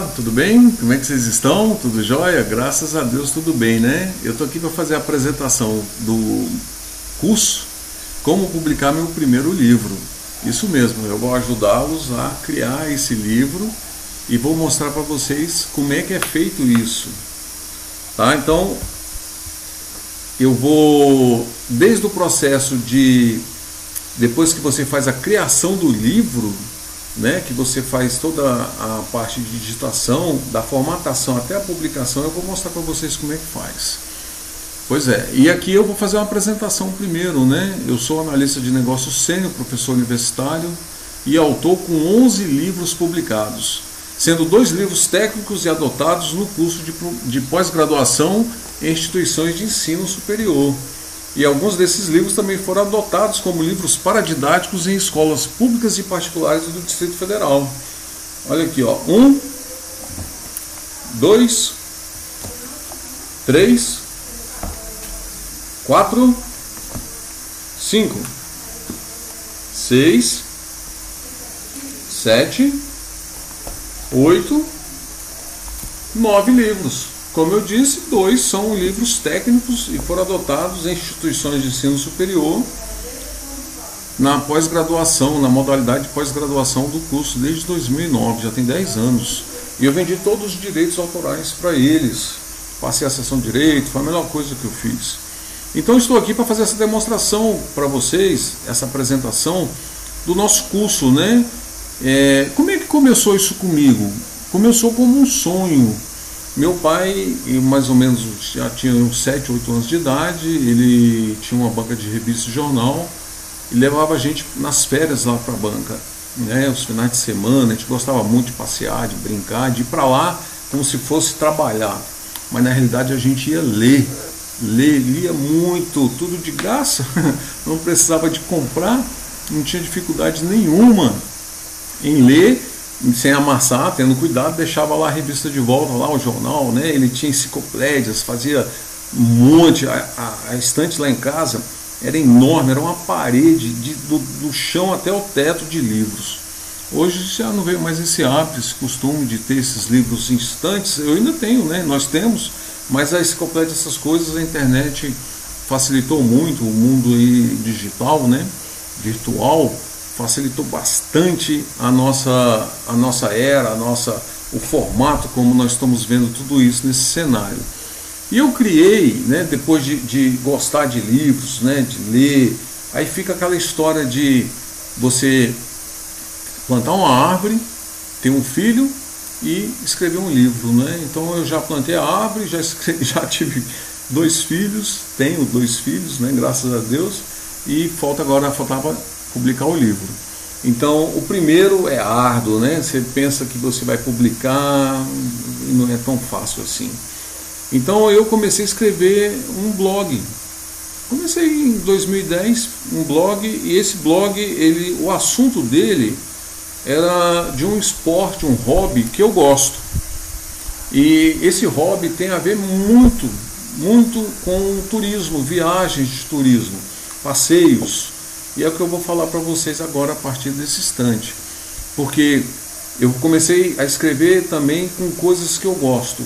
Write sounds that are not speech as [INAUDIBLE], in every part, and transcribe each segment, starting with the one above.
Olá, tudo bem? Como é que vocês estão? Tudo jóia? Graças a Deus, tudo bem, né? Eu estou aqui para fazer a apresentação do curso Como Publicar Meu Primeiro Livro. Isso mesmo, eu vou ajudá-los a criar esse livro e vou mostrar para vocês como é que é feito isso. Tá? Então, eu vou, desde o processo de, depois que você faz a criação do livro, né, que você faz toda a parte de digitação, da formatação até a publicação, eu vou mostrar para vocês como é que faz. Pois é, e aqui eu vou fazer uma apresentação primeiro, né? Eu sou analista de negócios sênior, professor universitário e autor com 11 livros publicados, sendo dois livros técnicos e adotados no curso de, de pós-graduação em instituições de ensino superior. E alguns desses livros também foram adotados como livros paradidáticos em escolas públicas e particulares do Distrito Federal. Olha aqui, ó. Um, dois, três, quatro, cinco, seis, sete, oito, nove livros. Como eu disse, dois são livros técnicos e foram adotados em instituições de ensino superior na pós-graduação, na modalidade de pós-graduação do curso desde 2009, já tem 10 anos. E eu vendi todos os direitos autorais para eles. Passei a sessão de direito, foi a melhor coisa que eu fiz. Então estou aqui para fazer essa demonstração para vocês, essa apresentação do nosso curso, né? É, como é que começou isso comigo? Começou como um sonho meu pai, mais ou menos, já tinha uns 7, 8 anos de idade, ele tinha uma banca de revista e jornal e levava a gente nas férias lá para a banca. Né, os finais de semana, a gente gostava muito de passear, de brincar, de ir para lá como se fosse trabalhar. Mas na realidade a gente ia ler, ler, lia muito, tudo de graça, [LAUGHS] não precisava de comprar, não tinha dificuldade nenhuma em ler sem amassar, tendo cuidado, deixava lá a revista de volta, lá o jornal, né? Ele tinha enciclopédias, fazia um monte, a, a, a estante lá em casa era enorme, era uma parede de, do, do chão até o teto de livros. Hoje já não veio mais esse hábito, esse costume de ter esses livros em estantes. Eu ainda tenho, né? Nós temos, mas a enciclopédia, essas coisas, a internet facilitou muito o mundo digital, né? Virtual facilitou bastante a nossa, a nossa era, a nossa, o formato como nós estamos vendo tudo isso nesse cenário. E eu criei, né, depois de, de gostar de livros, né, de ler, aí fica aquela história de você plantar uma árvore, ter um filho e escrever um livro. Né? Então eu já plantei a árvore, já, escrevi, [LAUGHS] já tive dois filhos, tenho dois filhos, né, graças a Deus, e falta agora, faltava publicar o livro. Então, o primeiro é árduo, né? Você pensa que você vai publicar e não é tão fácil assim. Então, eu comecei a escrever um blog. Comecei em 2010 um blog e esse blog, ele, o assunto dele era de um esporte, um hobby que eu gosto. E esse hobby tem a ver muito, muito com turismo, viagens de turismo, passeios. E é o que eu vou falar para vocês agora a partir desse instante. Porque eu comecei a escrever também com coisas que eu gosto.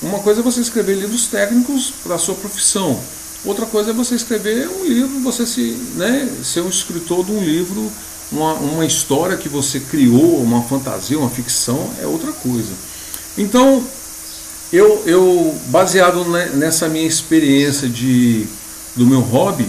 Uma coisa é você escrever livros técnicos para a sua profissão. Outra coisa é você escrever um livro, você se, né, ser um escritor de um livro, uma, uma história que você criou, uma fantasia, uma ficção, é outra coisa. Então, eu, eu baseado nessa minha experiência de, do meu hobby,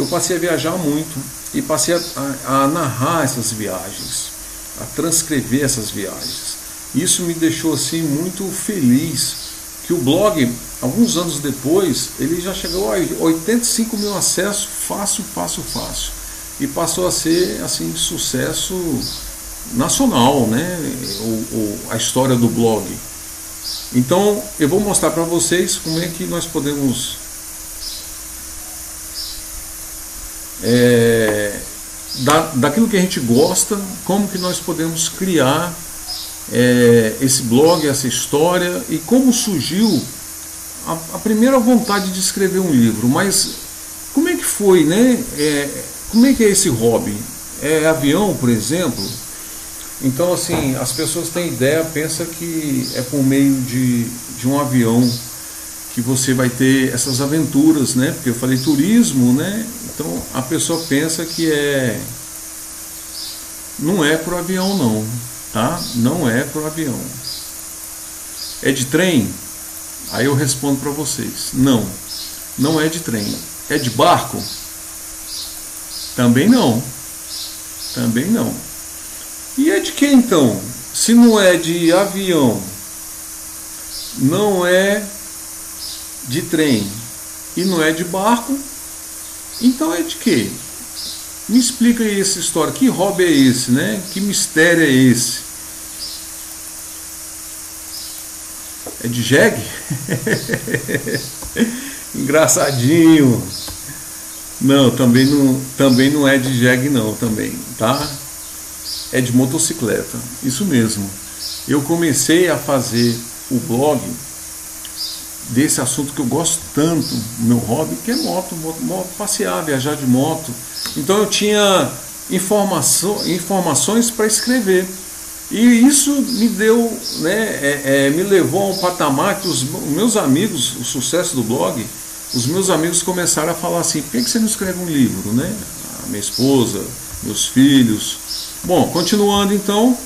eu passei a viajar muito e passei a, a, a narrar essas viagens, a transcrever essas viagens. Isso me deixou assim muito feliz que o blog, alguns anos depois, ele já chegou a 85 mil acessos, fácil, fácil, fácil. E passou a ser assim sucesso nacional, né? O, o, a história do blog. Então eu vou mostrar para vocês como é que nós podemos é, da, daquilo que a gente gosta, como que nós podemos criar é, esse blog, essa história e como surgiu a, a, primeira vontade de escrever um livro. Mas como é que foi, né? É, como é que é esse hobby? É avião, por exemplo? Então, assim, as pessoas têm ideia, pensa que é por meio de, de um avião que você vai ter essas aventuras, né? Porque eu falei turismo, né? Então a pessoa pensa que é. Não é por avião, não, tá? Não é por avião. É de trem? Aí eu respondo para vocês: não, não é de trem. É de barco? Também não. Também não. E é de que então? Se não é de avião, não é de trem e não é de barco, então é de quê? Me explica aí essa história. Que hobby é esse, né? Que mistério é esse? É de jegue? [LAUGHS] Engraçadinho. Não, também não, também não é de jegue não, também, tá? É de motocicleta. Isso mesmo. Eu comecei a fazer o blog desse assunto que eu gosto tanto, meu hobby, que é moto, moto, moto passear, viajar de moto. Então eu tinha informação, informações para escrever. E isso me deu, né, é, é, me levou a um patamar que os meus amigos, o sucesso do blog, os meus amigos começaram a falar assim, por que você não escreve um livro, né? A minha esposa, meus filhos. Bom, continuando então,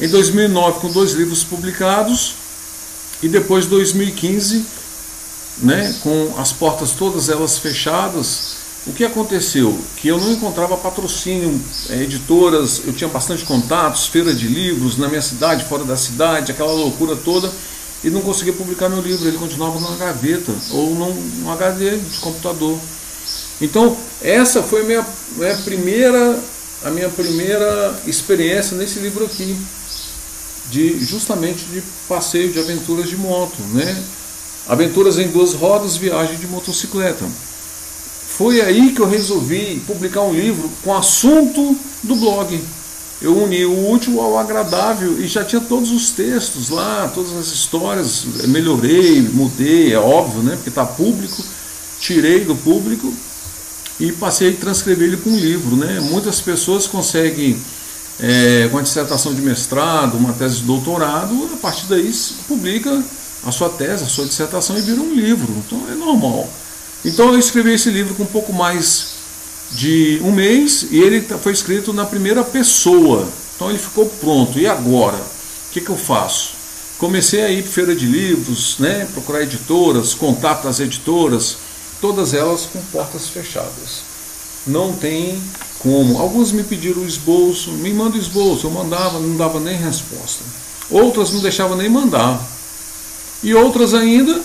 em 2009 com dois livros publicados e depois 2015 né, com as portas todas elas fechadas, o que aconteceu? Que eu não encontrava patrocínio, é, editoras, eu tinha bastante contatos, feira de livros na minha cidade, fora da cidade, aquela loucura toda, e não conseguia publicar meu livro, ele continuava numa gaveta ou num, num HD de computador. Então, essa foi minha, minha primeira, a minha primeira experiência nesse livro aqui, de justamente de passeio de aventuras de moto, né? Aventuras em duas rodas, viagem de motocicleta. Foi aí que eu resolvi publicar um livro com assunto do blog. Eu uni o útil ao agradável e já tinha todos os textos lá, todas as histórias. Melhorei, mudei, é óbvio, né? Porque está público. Tirei do público e passei a transcrever ele para um livro, né? Muitas pessoas conseguem é, com a dissertação de mestrado, uma tese de doutorado, a partir daí publica a sua tese, a sua dissertação e vira um livro. Então é normal. Então eu escrevi esse livro com um pouco mais de um mês e ele foi escrito na primeira pessoa. Então ele ficou pronto. E agora? O que, que eu faço? Comecei a ir para feira de livros, né, procurar editoras, contato das editoras, todas elas com portas fechadas. Não tem como. Alguns me pediram o esboço, me manda o esboço, eu mandava, não dava nem resposta. Outras não deixavam nem mandar. E outras ainda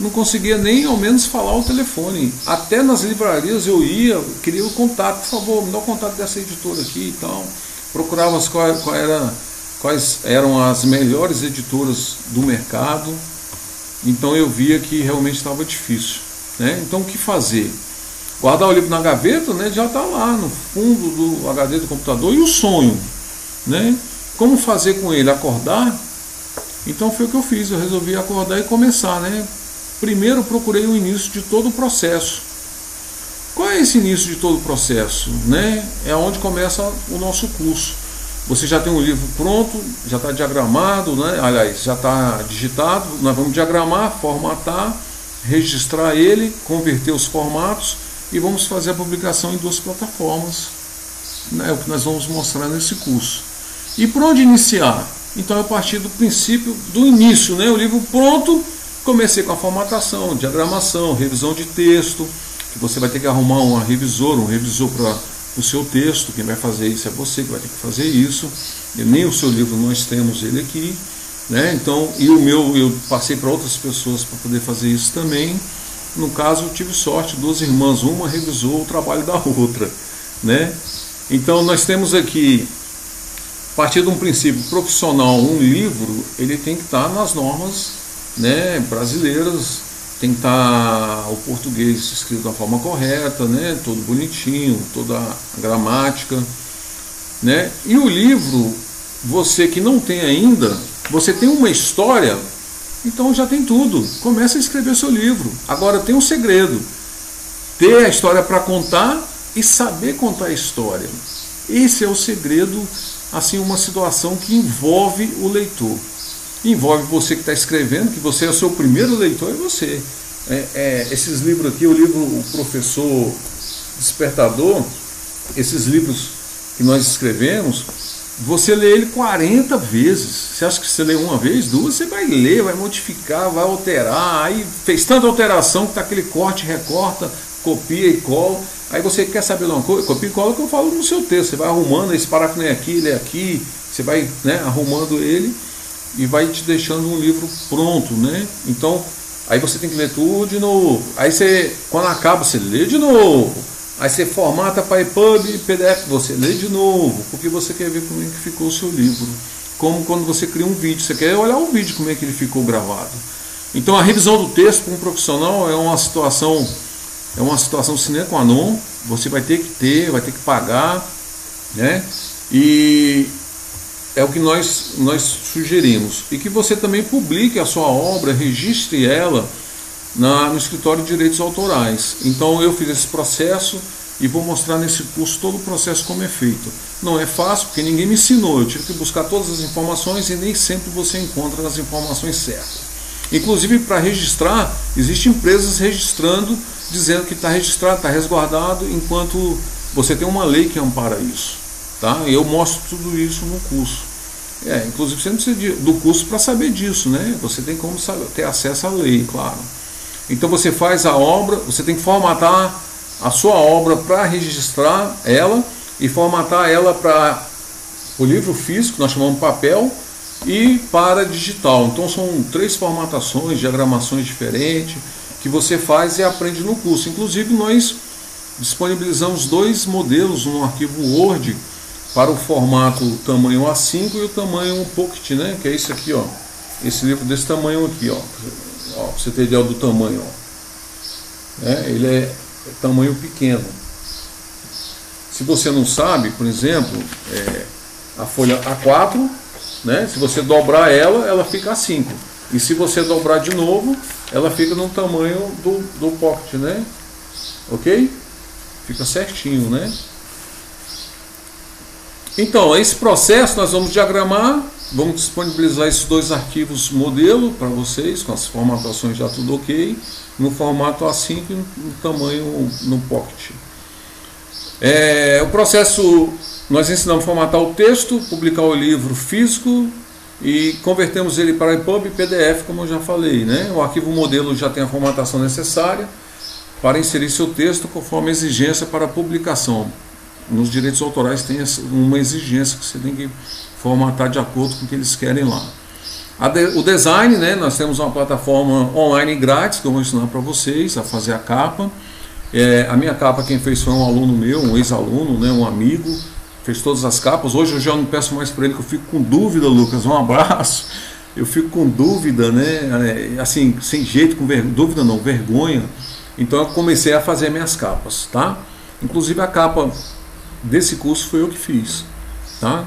não conseguia nem ao menos falar o telefone. Até nas livrarias eu ia, queria o contato, por favor, me dá o contato dessa editora aqui e tal. Procurava as, qual, qual era, quais eram as melhores editoras do mercado. Então eu via que realmente estava difícil. Né? Então o que fazer? Guardar o livro na gaveta né, já está lá no fundo do HD do computador e o sonho. Né? Como fazer com ele? Acordar então foi o que eu fiz, eu resolvi acordar e começar, né? Primeiro procurei o início de todo o processo. Qual é esse início de todo o processo? Né? É onde começa o nosso curso. Você já tem um livro pronto, já está diagramado, né? aliás, já está digitado. Nós vamos diagramar, formatar, registrar ele, converter os formatos e vamos fazer a publicação em duas plataformas. Né? O que nós vamos mostrar nesse curso. E por onde iniciar? Então eu parti do princípio, do início, né? o livro pronto, comecei com a formatação, diagramação, revisão de texto, que você vai ter que arrumar um revisor, um revisor para o seu texto, quem vai fazer isso é você que vai ter que fazer isso, e nem o seu livro nós temos ele aqui, né? Então, e o meu eu passei para outras pessoas para poder fazer isso também. No caso, tive sorte, duas irmãs, uma revisou o trabalho da [LAUGHS] outra, né? Então, nós temos aqui a partir de um princípio profissional, um livro, ele tem que estar nas normas né, brasileiras, tem que estar o português escrito da forma correta, né, todo bonitinho, toda a gramática. Né? E o livro, você que não tem ainda, você tem uma história, então já tem tudo. Começa a escrever seu livro. Agora tem um segredo: ter a história para contar e saber contar a história. Esse é o segredo assim uma situação que envolve o leitor. Envolve você que está escrevendo, que você é o seu primeiro leitor, é você. É, é, esses livros aqui, o livro O Professor Despertador, esses livros que nós escrevemos, você lê ele 40 vezes. Você acha que você lê uma vez, duas, você vai ler, vai modificar, vai alterar. Aí fez tanta alteração que está aquele corte, recorta, copia e cola. Aí você quer saber de uma coisa, copia e cola que eu falo no seu texto. Você vai arrumando, esse parágrafo é aqui, ele é aqui. Você vai né, arrumando ele e vai te deixando um livro pronto, né? Então, aí você tem que ler tudo de novo. Aí você, quando acaba, você lê de novo. Aí você formata para EPUB PDF, você lê de novo, porque você quer ver como é que ficou o seu livro. Como quando você cria um vídeo, você quer olhar o vídeo, como é que ele ficou gravado. Então a revisão do texto para um profissional é uma situação, é uma situação sine qua non, você vai ter que ter, vai ter que pagar, né? E é o que nós, nós sugerimos. E que você também publique a sua obra, registre ela na, no escritório de direitos autorais. Então eu fiz esse processo e vou mostrar nesse curso todo o processo como é feito. Não é fácil porque ninguém me ensinou, eu tive que buscar todas as informações e nem sempre você encontra as informações certas. Inclusive para registrar, existem empresas registrando, dizendo que está registrado, está resguardado, enquanto você tem uma lei que ampara isso. Tá? Eu mostro tudo isso no curso. É, inclusive você não precisa do curso para saber disso, né? Você tem como saber, ter acesso à lei, claro. Então você faz a obra, você tem que formatar a sua obra para registrar ela e formatar ela para o livro físico, nós chamamos papel, e para digital. Então são três formatações, diagramações diferentes que você faz e aprende no curso. Inclusive nós disponibilizamos dois modelos no arquivo Word para o formato tamanho A5 e o tamanho Pocket, né? Que é esse aqui, ó. Esse livro desse tamanho aqui, ó. Ó, pra você ter ideia do tamanho, ó. É, ele é tamanho pequeno. Se você não sabe, por exemplo, é, a folha A4, né? Se você dobrar ela, ela fica A5. E se você dobrar de novo, ela fica no tamanho do, do pocket, né? Ok? Fica certinho, né? Então, esse processo nós vamos diagramar Vamos disponibilizar esses dois arquivos modelo para vocês, com as formatações já tudo ok, no formato A5 e no tamanho no Pocket. É, o processo, nós ensinamos a formatar o texto, publicar o livro físico e convertemos ele para EPUB e PDF, como eu já falei. Né? O arquivo modelo já tem a formatação necessária para inserir seu texto conforme a exigência para publicação. Nos direitos autorais tem uma exigência que você tem que formatar de acordo com o que eles querem lá. De, o design, né, nós temos uma plataforma online grátis que eu vou ensinar para vocês a fazer a capa. É, a minha capa quem fez foi um aluno meu, um ex-aluno, né, um amigo, fez todas as capas. Hoje eu já não peço mais para ele que eu fico com dúvida, Lucas. Um abraço. Eu fico com dúvida, né? É, assim, sem jeito, com ver... dúvida não, vergonha. Então eu comecei a fazer minhas capas, tá? Inclusive a capa desse curso foi eu que fiz, tá?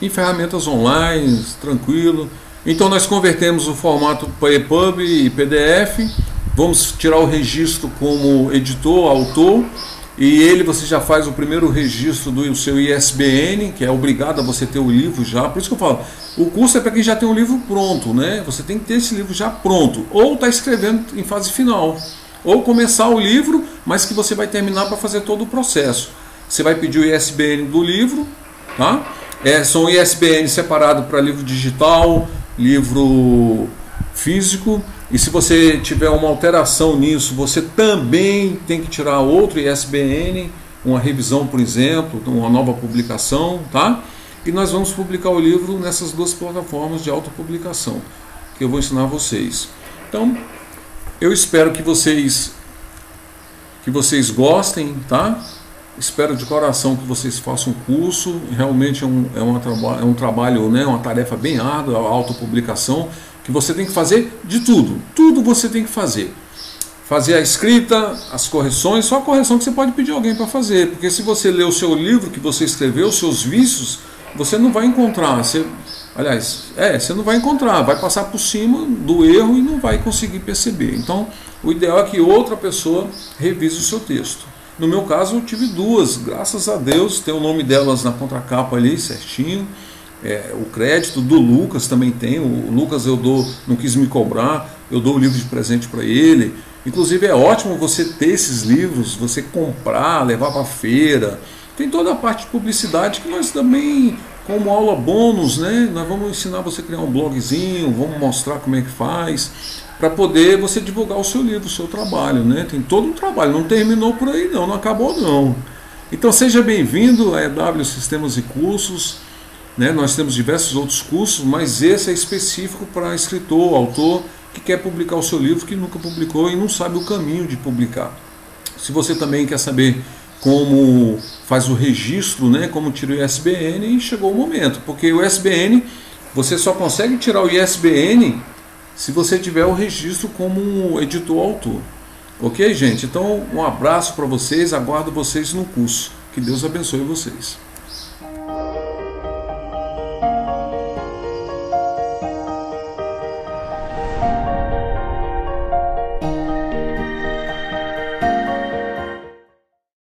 Em ferramentas online, tranquilo. Então nós convertemos o formato para EPUB e PDF, vamos tirar o registro como editor, autor, e ele você já faz o primeiro registro do seu ISBN, que é obrigado a você ter o livro já. Por isso que eu falo, o curso é para quem já tem o livro pronto, né? Você tem que ter esse livro já pronto, ou está escrevendo em fase final, ou começar o livro, mas que você vai terminar para fazer todo o processo. Você vai pedir o ISBN do livro, tá? É, são ISBN separado para livro digital, livro físico. E se você tiver uma alteração nisso, você também tem que tirar outro ISBN, uma revisão, por exemplo, uma nova publicação, tá? E nós vamos publicar o livro nessas duas plataformas de autopublicação que eu vou ensinar vocês. Então, eu espero que vocês que vocês gostem, tá? Espero de coração que vocês façam o curso. Realmente é um, é uma, é um trabalho, né, uma tarefa bem árdua, a autopublicação, que você tem que fazer de tudo. Tudo você tem que fazer. Fazer a escrita, as correções, só a correção que você pode pedir alguém para fazer. Porque se você ler o seu livro que você escreveu, os seus vícios, você não vai encontrar. Você, aliás, é, você não vai encontrar, vai passar por cima do erro e não vai conseguir perceber. Então, o ideal é que outra pessoa revise o seu texto. No meu caso, eu tive duas, graças a Deus, tem o nome delas na contracapa ali, certinho. É, o crédito do Lucas também tem. O Lucas eu dou, não quis me cobrar, eu dou o livro de presente para ele. Inclusive é ótimo você ter esses livros, você comprar, levar para feira. Tem toda a parte de publicidade que nós também, como aula bônus, né? Nós vamos ensinar você a criar um blogzinho, vamos mostrar como é que faz, para poder você divulgar o seu livro, o seu trabalho, né? Tem todo um trabalho, não terminou por aí não, não acabou não. Então seja bem-vindo a EW Sistemas e Cursos. Né? Nós temos diversos outros cursos, mas esse é específico para escritor, autor que quer publicar o seu livro, que nunca publicou e não sabe o caminho de publicar. Se você também quer saber como faz o registro, né, como tira o ISBN, chegou o momento, porque o ISBN você só consegue tirar o ISBN se você tiver o registro como editor-autor. Ok, gente? Então, um abraço para vocês, aguardo vocês no curso. Que Deus abençoe vocês.